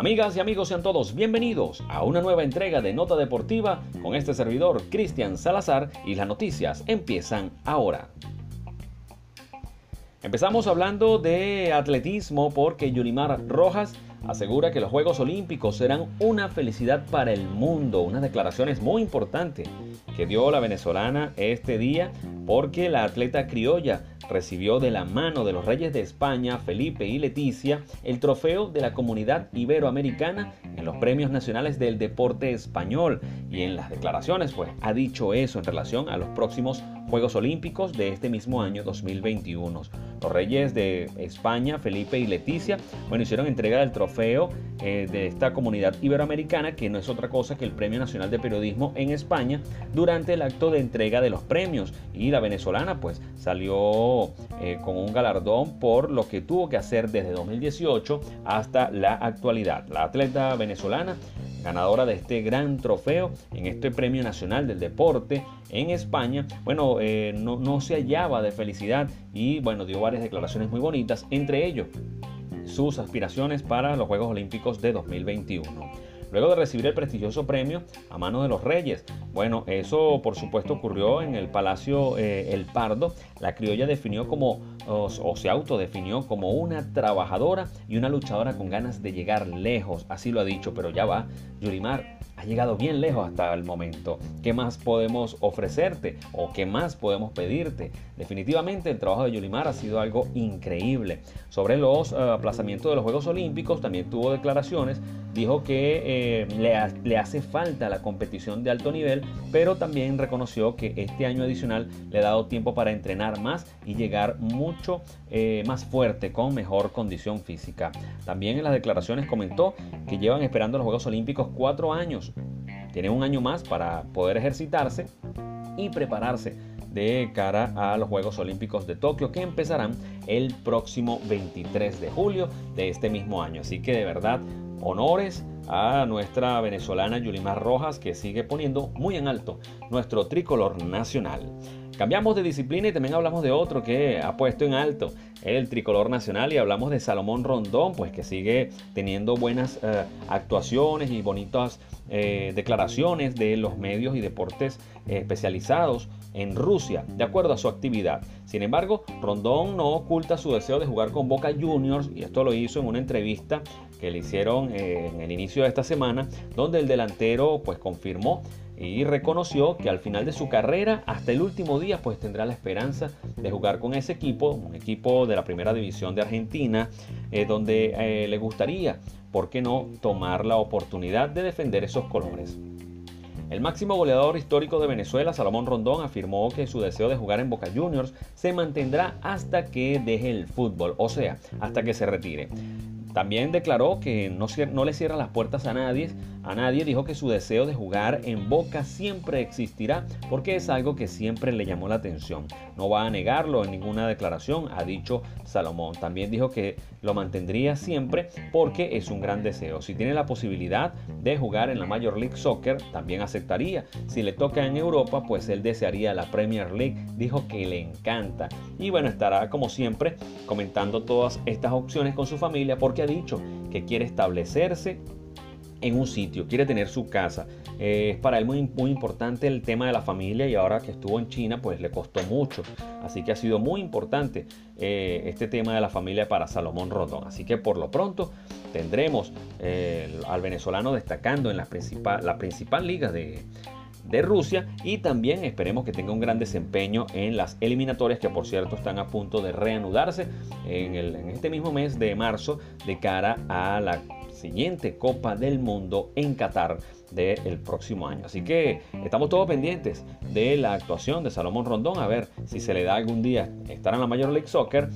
Amigas y amigos, sean todos bienvenidos a una nueva entrega de Nota Deportiva con este servidor Cristian Salazar y las noticias empiezan ahora. Empezamos hablando de atletismo porque Yulimar Rojas asegura que los Juegos Olímpicos serán una felicidad para el mundo, unas declaraciones muy importantes que dio la venezolana este día porque la atleta criolla recibió de la mano de los reyes de España, Felipe y Leticia, el trofeo de la comunidad iberoamericana en los premios nacionales del deporte español. Y en las declaraciones, pues, ha dicho eso en relación a los próximos Juegos Olímpicos de este mismo año 2021. Los reyes de España, Felipe y Leticia, bueno, hicieron entrega del trofeo eh, de esta comunidad iberoamericana, que no es otra cosa que el Premio Nacional de Periodismo en España, durante el acto de entrega de los premios. Y la venezolana, pues, salió eh, con un galardón por lo que tuvo que hacer desde 2018 hasta la actualidad. La atleta venezolana ganadora de este gran trofeo en este Premio Nacional del Deporte en España, bueno, eh, no, no se hallaba de felicidad y bueno, dio varias declaraciones muy bonitas, entre ellos sus aspiraciones para los Juegos Olímpicos de 2021 luego de recibir el prestigioso premio a mano de los reyes. Bueno, eso por supuesto ocurrió en el Palacio eh, El Pardo. La criolla definió como, o, se autodefinió como una trabajadora y una luchadora con ganas de llegar lejos. Así lo ha dicho, pero ya va. Yulimar, ha llegado bien lejos hasta el momento. ¿Qué más podemos ofrecerte o qué más podemos pedirte? Definitivamente el trabajo de Yulimar ha sido algo increíble. Sobre los uh, aplazamientos de los Juegos Olímpicos también tuvo declaraciones. Dijo que eh, le, ha, le, hace falta la competición de alto nivel, pero también reconoció que este año adicional le ha dado tiempo para entrenar más y llegar mucho eh, más fuerte, con mejor condición física. También en las declaraciones comentó que llevan esperando los Juegos Olímpicos cuatro años tiene un año más para poder ejercitarse y prepararse de cara a los Juegos Olímpicos de Tokio que empezarán el próximo 23 de julio de este mismo año. Así que de verdad, honores a nuestra venezolana Yulimar Rojas que sigue poniendo muy en alto nuestro tricolor nacional. Cambiamos de disciplina y también hablamos de otro que ha puesto en alto el tricolor nacional y hablamos de Salomón Rondón, pues que sigue teniendo buenas eh, actuaciones y bonitas eh, declaraciones de los medios y deportes eh, especializados en Rusia, de acuerdo a su actividad. Sin embargo, Rondón no oculta su deseo de jugar con Boca Juniors y esto lo hizo en una entrevista que le hicieron eh, en el inicio de esta semana, donde el delantero pues confirmó y reconoció que al final de su carrera, hasta el último día, pues tendrá la esperanza de jugar con ese equipo, un equipo de la primera división de Argentina, eh, donde eh, le gustaría, ¿por qué no?, tomar la oportunidad de defender esos colores. El máximo goleador histórico de Venezuela, Salomón Rondón, afirmó que su deseo de jugar en Boca Juniors se mantendrá hasta que deje el fútbol, o sea, hasta que se retire. También declaró que no, le cierra las puertas a nadie, a nadie, dijo que su deseo de jugar en Boca siempre existirá porque es algo que siempre le llamó la atención. No va a negarlo en ninguna declaración, ha dicho Salomón. También dijo que lo mantendría siempre porque es un gran deseo. Si tiene la posibilidad de jugar en la Major League Soccer, también aceptaría. Si le toca en Europa, pues él desearía la Premier League. Dijo que le encanta. Y bueno, estará como siempre comentando todas estas opciones con su familia porque ha dicho que quiere establecerse en un sitio, quiere tener su casa. Eh, es para él muy, muy importante el tema de la familia y ahora que estuvo en China pues le costó mucho. Así que ha sido muy importante eh, este tema de la familia para Salomón Rondón. Así que por lo pronto tendremos eh, al venezolano destacando en la principal, la principal liga de, de Rusia y también esperemos que tenga un gran desempeño en las eliminatorias que por cierto están a punto de reanudarse en, el, este mismo mes de marzo de cara a la siguiente Copa del Mundo en Qatar del próximo año. Así que estamos todos pendientes de la actuación de Salomón Rondón, a ver si se le da algún día estar en la Major League Soccer,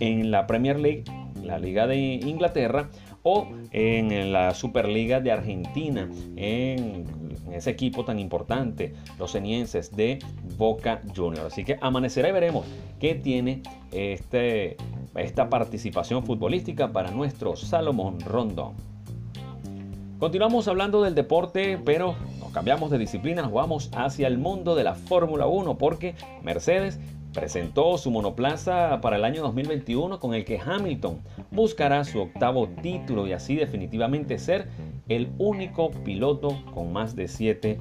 en la Premier League, la Liga de Inglaterra o en la Superliga de Argentina, en ese equipo tan importante, los senienses de Boca Juniors. Así que amanecerá y veremos qué tiene este, esta participación futbolística para nuestro Salomón Rondón. Continuamos hablando del deporte, pero nos cambiamos de disciplina, nos vamos hacia el mundo de la Fórmula 1 porque Mercedes presentó su monoplaza para el año 2021 con el que Hamilton buscará su octavo título y así definitivamente ser el único piloto con más de siete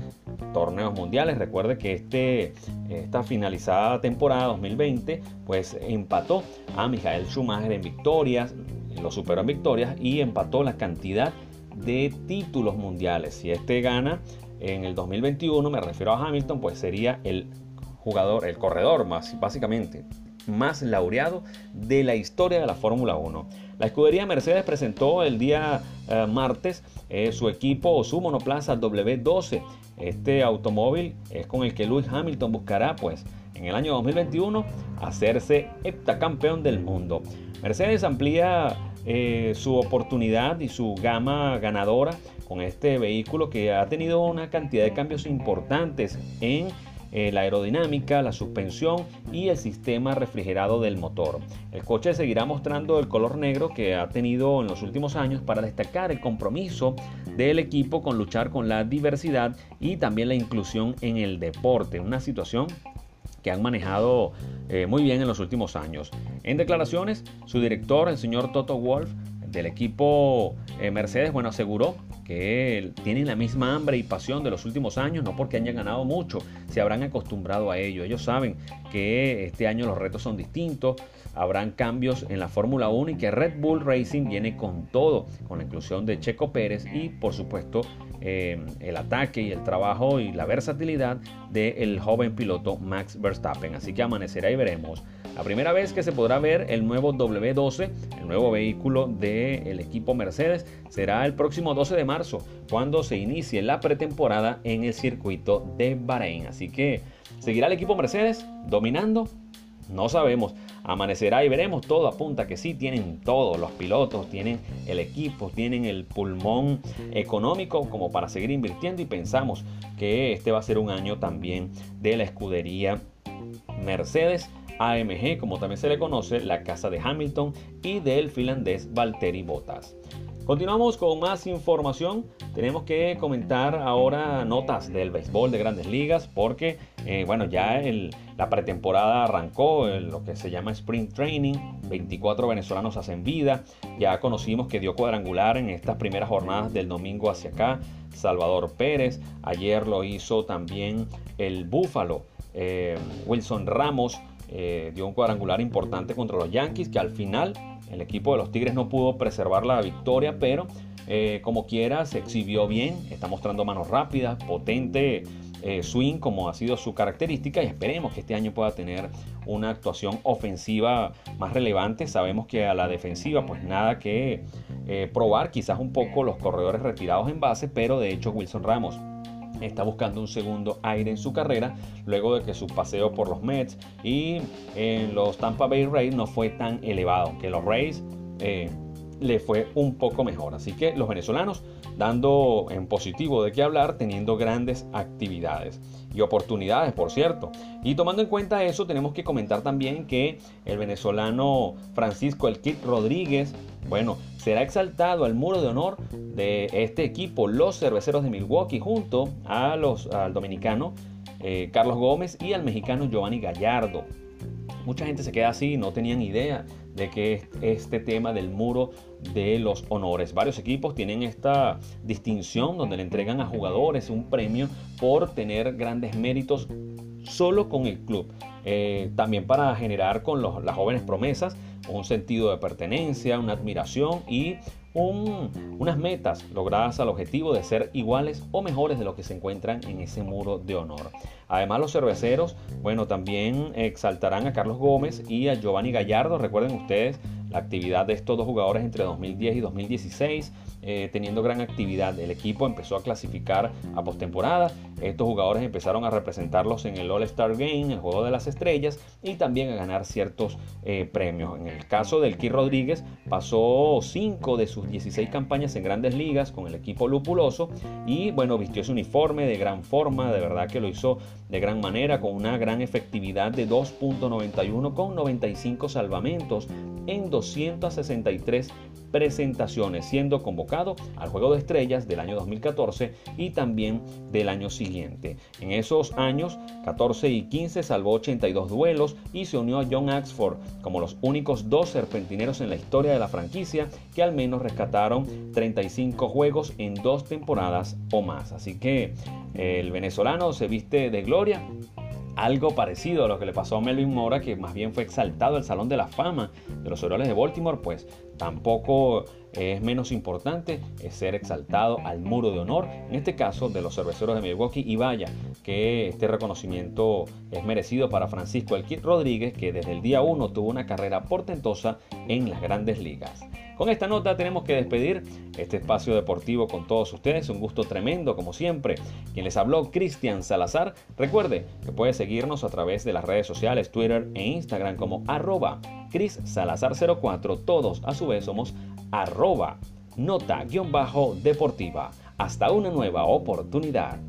torneos mundiales. Recuerde que este, esta finalizada temporada 2020 pues empató a Michael Schumacher en victorias, lo superó en victorias y empató la cantidad de títulos mundiales. Si este gana en el 2021, me refiero a Hamilton, pues sería el jugador, el corredor más básicamente más laureado de la historia de la Fórmula 1. La escudería Mercedes presentó el día eh, martes eh, su equipo o su monoplaza W12. Este automóvil es con el que Lewis Hamilton buscará pues en el año 2021 hacerse heptacampeón del mundo. Mercedes amplía eh, su oportunidad y su gama ganadora con este vehículo que ha tenido una cantidad de cambios importantes en eh, la aerodinámica, la suspensión y el sistema refrigerado del motor. El coche seguirá mostrando el color negro que ha tenido en los últimos años para destacar el compromiso del equipo con luchar con la diversidad y también la inclusión en el deporte, una situación que han manejado eh, muy bien en los últimos años. En declaraciones, su director, el señor Toto Wolf, del equipo eh, Mercedes, bueno, aseguró que tienen la misma hambre y pasión de los últimos años, no porque hayan ganado mucho, se habrán acostumbrado a ello. Ellos saben que este año los retos son distintos, habrán cambios en la Fórmula 1 y que Red Bull Racing viene con todo, con la inclusión de Checo Pérez y por supuesto eh, el ataque y el trabajo y la versatilidad del joven piloto Max Verstappen. Así que amanecerá y veremos la primera vez que se podrá ver el nuevo W12, el nuevo vehículo del equipo Mercedes, será el próximo 12 de marzo, cuando se inicie la pretemporada en el circuito de Bahrein. Así que, ¿seguirá el equipo Mercedes dominando? No sabemos. Amanecerá y veremos. Todo apunta que sí, tienen todo. Los pilotos, tienen el equipo, tienen el pulmón económico como para seguir invirtiendo y pensamos que este va a ser un año también de la escudería Mercedes AMG, como también se le conoce, la casa de Hamilton y del finlandés Valtteri Bottas. Continuamos con más información. Tenemos que comentar ahora notas del béisbol de grandes ligas porque, eh, bueno, ya la pretemporada arrancó, lo que se llama Spring Training. 24 venezolanos hacen vida. Ya conocimos que dio cuadrangular en estas primeras jornadas del domingo hacia acá. Salvador Pérez. Ayer lo hizo también el Búfalo. Eh, Wilson Ramos eh, dio un cuadrangular importante contra los Yankees, que al final el equipo de los Tigres no pudo preservar la victoria, pero eh, como quiera se exhibió bien, está mostrando manos rápidas, potente eh, swing como ha sido su característica y esperemos que este año pueda tener una actuación ofensiva más relevante. Sabemos que a la defensiva pues nada que probar, quizás un poco los corredores retirados en base, pero de hecho Wilson Ramos está buscando un segundo aire en su carrera luego de que su paseo por los Mets y en los Tampa Bay Rays no fue tan elevado, que los Rays eh, le fue un poco mejor. Así que los venezolanos dando en positivo de qué hablar, teniendo grandes actividades y oportunidades, por cierto. Y tomando en cuenta eso, tenemos que comentar también que el venezolano Francisco El Rodríguez, bueno, será exaltado al muro de honor de este equipo, los cerveceros de Milwaukee, junto a los, al dominicano eh, Carlos Gómez y al mexicano Giovanni Gallardo. Mucha gente se queda así, no tenían idea de que este tema del muro de los honores. Varios equipos tienen esta distinción donde le entregan a jugadores un premio por tener grandes méritos solo con el club. Eh, también para generar con las jóvenes promesas un sentido de pertenencia, una admiración y unas metas logradas al objetivo de ser iguales o mejores de lo que se encuentran en ese muro de honor. Además los cerveceros, bueno, también exaltarán a Carlos Gómez y a Giovanni Gallardo. Recuerden ustedes la actividad de estos dos jugadores entre 2010 y 2016 eh, teniendo gran actividad. El equipo empezó a clasificar a postemporada. Estos jugadores empezaron a representarlos en el All-Star Game, el Juego de las Estrellas, y también a ganar ciertos eh, premios. En el caso del Key Rodríguez, pasó 5 de sus 16 campañas en grandes ligas con el equipo lupuloso y bueno, vistió su uniforme de gran forma, de verdad que lo hizo de gran manera, con una gran efectividad de 2.91 con 95 salvamentos en 263 presentaciones, siendo convocado al Juego de Estrellas del año 2014 y también del año siguiente. En esos años, 14 y 15, salvó 82 duelos y se unió a John Axford como los únicos dos serpentineros en la historia de la franquicia que al menos rescataron 35 juegos en dos temporadas o más. Así que el venezolano se viste de gloria algo parecido a lo que le pasó a Melvin Mora, que más bien fue exaltado al Salón de la Fama de los Orioles de Baltimore, pues tampoco es menos importante ser exaltado al muro de honor, en este caso de los cerveceros de Milwaukee, y vaya que este reconocimiento es merecido para Francisco El Rodríguez, que desde el día 1 tuvo una carrera portentosa en las grandes ligas. Con esta nota tenemos que despedir este espacio deportivo con todos ustedes. Un gusto tremendo, como siempre. Quien les habló, Cristian Salazar. Recuerde que puede seguirnos a través de las redes sociales, Twitter e Instagram como arroba Cris Salazar04. Todos a su vez somos arroba nota-deportiva. Hasta una nueva oportunidad.